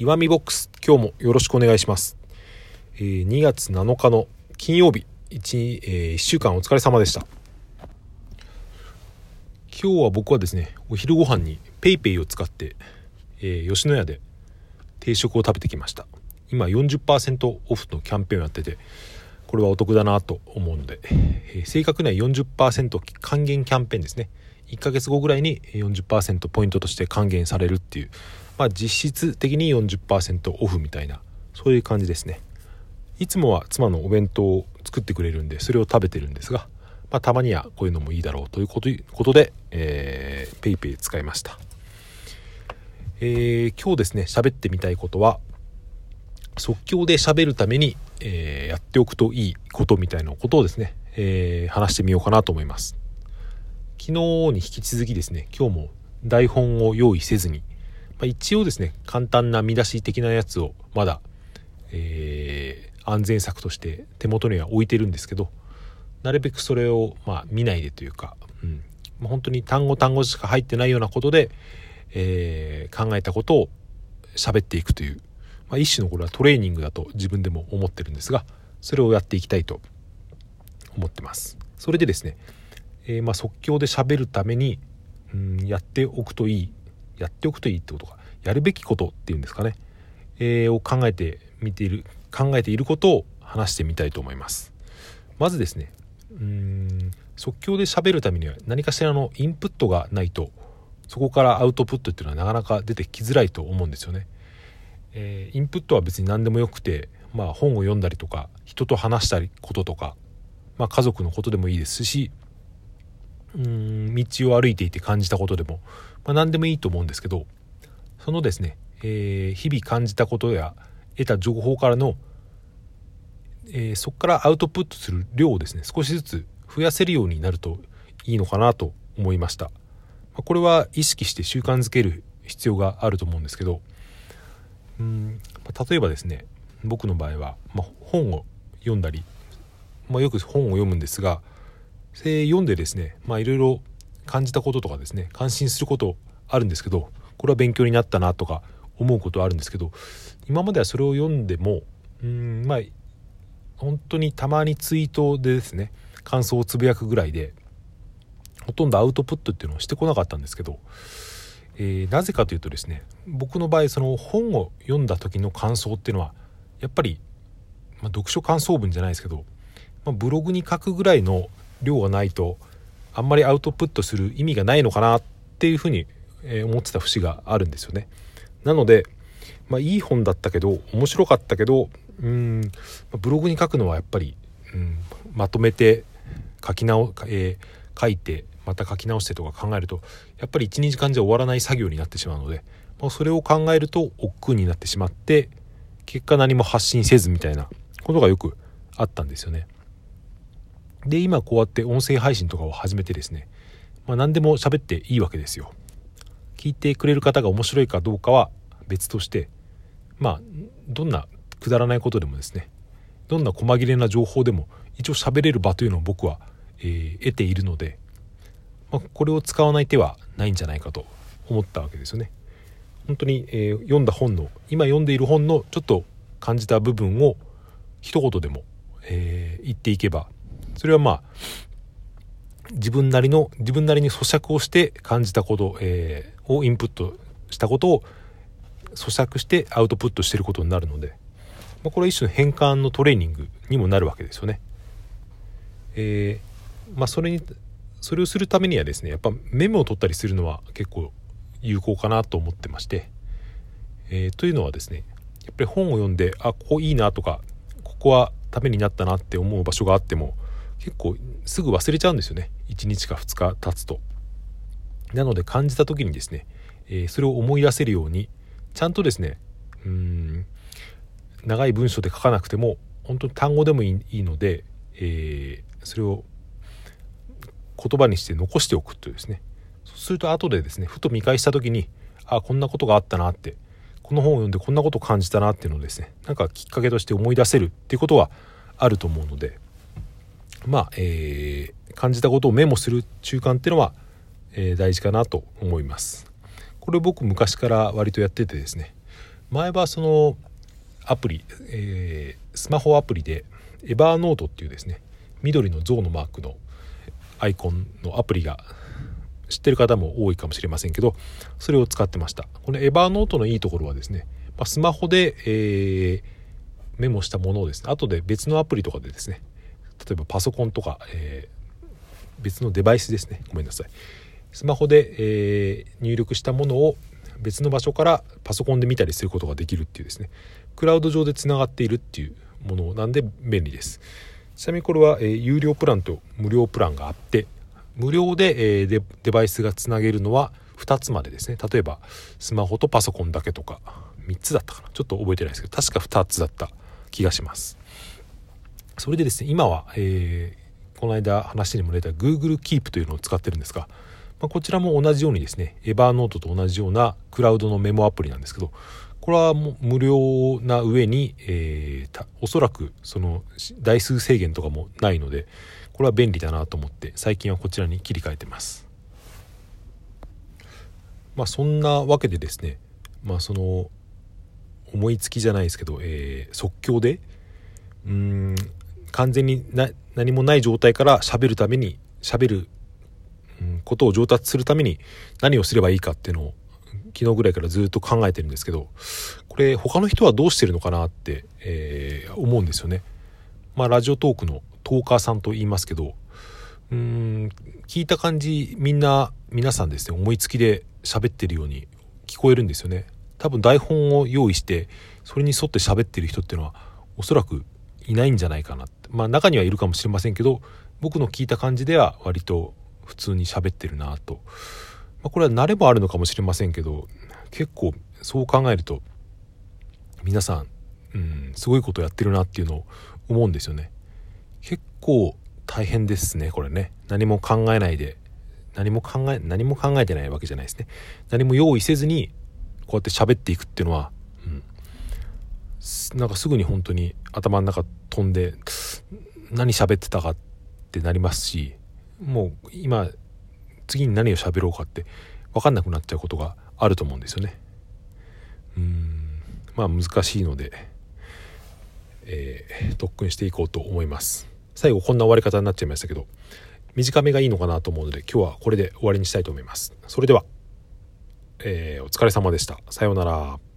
岩見ボックス今日もよろしくお願いします、えー、2月7日の金曜日 1,、えー、1週間お疲れ様でした。今日は僕はですねお昼ご飯に PayPay を使って、えー、吉野家で定食を食べてきました。今40%オフのキャンペーンをやっててこれはお得だなと思うので、えー、正確には40%還元キャンペーンですね。1ヶ月後ぐらいに40%ポイントとして還元されるっていう。まあ、実質的に40%オフみたいなそういう感じですね。いつもは妻のお弁当を作ってくれるんでそれを食べてるんですが、まあ、たまにはこういうのもいいだろうということで、PayPay 使いました、えー、今日ですね喋ってみたいことは即興で喋るために、えー、やっておくといいことみたいなことをですね、えー、話してみようかなと思います。昨日に引き続きですね今日も台本を用意せずにまあ、一応ですね簡単な見出し的なやつをまだ、えー、安全策として手元には置いてるんですけどなるべくそれを、まあ、見ないでというか、うんまあ、本当に単語単語しか入ってないようなことで、えー、考えたことを喋っていくという、まあ、一種のこれはトレーニングだと自分でも思ってるんですがそれをやっていきたいと思ってます。それでですね、えー、まあ即興で喋るために、うん、やっておくといいやっておくといいってことかやるべきことっていうんですかね、えー、を考えてみている考えていることを話してみたいと思います。まずですねうん即興で喋るためには何かしらのインプットがないとそこからアウトプットっていうのはなかなか出てきづらいと思うんですよね、えー、インプットは別に何でもよくてまあ本を読んだりとか人と話したりこととかまあ家族のことでもいいですしうん道を歩いていて感じたことでも、まあ、何でもいいと思うんですけどそのですね、えー、日々感じたことや得た情報からの、えー、そこからアウトプットする量をですね少しずつ増やせるようになるといいのかなと思いました、まあ、これは意識して習慣づける必要があると思うんですけどうん例えばですね僕の場合は、まあ、本を読んだり、まあ、よく本を読むんですがで読んでですねまあいろいろ感じたこととかですね感心することあるんですけどこれは勉強になったなとか思うことはあるんですけど今まではそれを読んでもうんまあ本当にたまにツイートでですね感想をつぶやくぐらいでほとんどアウトプットっていうのをしてこなかったんですけど、えー、なぜかというとですね僕の場合その本を読んだ時の感想っていうのはやっぱり、まあ、読書感想文じゃないですけど、まあ、ブログに書くぐらいの量がないとあんまりアウトプットする意味がないのかなっていうふうに思ってた節があるんですよね。なので、まあ、いい本だったけど面白かったけどうんブログに書くのはやっぱり、うん、まとめて書き直、えー、書いてまた書き直してとか考えるとやっぱり12時間じゃ終わらない作業になってしまうので、まあ、それを考えると億劫になってしまって結果何も発信せずみたいなことがよくあったんですよね。で今こうやって音声配信とかを始めてですね、まあ、何でも喋っていいわけですよ聞いてくれる方が面白いかどうかは別としてまあどんなくだらないことでもですねどんな細切れな情報でも一応喋れる場というのを僕は、えー、得ているので、まあ、これを使わない手はないんじゃないかと思ったわけですよね。本当に、えー、読んだ本の今読んでいる本のちょっと感じた部分を一言でも、えー、言っていけばそれはまあ自分なりの自分なりに咀嚼をして感じたこと、えー、をインプットしたことを咀嚼してアウトプットしてることになるので、まあ、これは一種の変換のトレーニングにもなるわけですよね。えー、まあ、それにそれをするためにはですねやっぱメモを取ったりするのは結構有効かなと思ってまして、えー、というのはですねやっぱり本を読んであここいいなとかここはためになったなって思う場所があっても結構すぐ忘れちゃうんですよね。1日か2日経つと。なので感じた時にですね、えー、それを思い出せるようにちゃんとですねうん長い文章で書かなくても本当に単語でもいいので、えー、それを言葉にして残しておくというですね。そうすると後でですねふと見返した時にあこんなことがあったなってこの本を読んでこんなことを感じたなっていうのをですねなんかきっかけとして思い出せるっていうことはあると思うのでまあ、えー、感じたことをメモする習慣っていうのは、えー、大事かなと思います。これ僕昔から割とやっててですね前はそのアプリ、えー、スマホアプリでエバーノートっていうですね緑の象のマークのアイコンのアプリが知ってる方も多いかもしれませんけどそれを使ってましたこのエバーノートのいいところはですね、まあ、スマホで、えー、メモしたものをですね後で別のアプリとかでですね例えばパソコンとか、えー、別のデバイスですね。ごめんなさい。スマホで、えー、入力したものを別の場所からパソコンで見たりすることができるっていうですね。クラウド上でつながっているっていうものなんで便利です。ちなみにこれは、えー、有料プランと無料プランがあって無料で、えー、デバイスがつなげるのは2つまでですね。例えばスマホとパソコンだけとか3つだったかな。ちょっと覚えてないですけど確か2つだった気がします。それでですね今は、えー、この間話にも出た Google Keep というのを使ってるんですが、まあ、こちらも同じようにですね Evernote と同じようなクラウドのメモアプリなんですけどこれはもう無料な上に、えー、おそらくその台数制限とかもないのでこれは便利だなと思って最近はこちらに切り替えてます。まあそんなわけでですねまあその思いつきじゃないですけど、えー、即興でうん完全に何もない状態から喋るために喋る、うん、ことを上達するために何をすればいいかっていうのを昨日ぐらいからずっと考えてるんですけどこれ他の人はどうしてるのかなって、えー、思うんですよね。まあラジオトークのトーカーさんと言いますけどうーん聞いた感じみんな皆さんですね思いつきで喋ってるように聞こえるんですよね多分台本を用意してそれに沿って喋ってる人っていうのはおそらくいないんじゃないかなまあ中にはいるかもしれませんけど僕の聞いた感じでは割と普通に喋ってるなと、まあ、これは慣れもあるのかもしれませんけど結構そう考えると皆さん、うん、すごいことやってるなっていうのを思うんですよね。結構大変ですねこれね。何も考えないで何も考え何も考えてないわけじゃないですね。何も用意せずにこうやって喋っていくっていうのは、なんかすぐに本当に頭の中飛んで何喋ってたかってなりますしもう今次に何を喋ろうかって分かんなくなっちゃうことがあると思うんですよね。うん。まあ難しいので、えー、特訓していこうと思います。最後こんな終わり方になっちゃいましたけど短めがいいのかなと思うので今日はこれで終わりにしたいと思います。それでは、えー、お疲れ様でした。さようなら。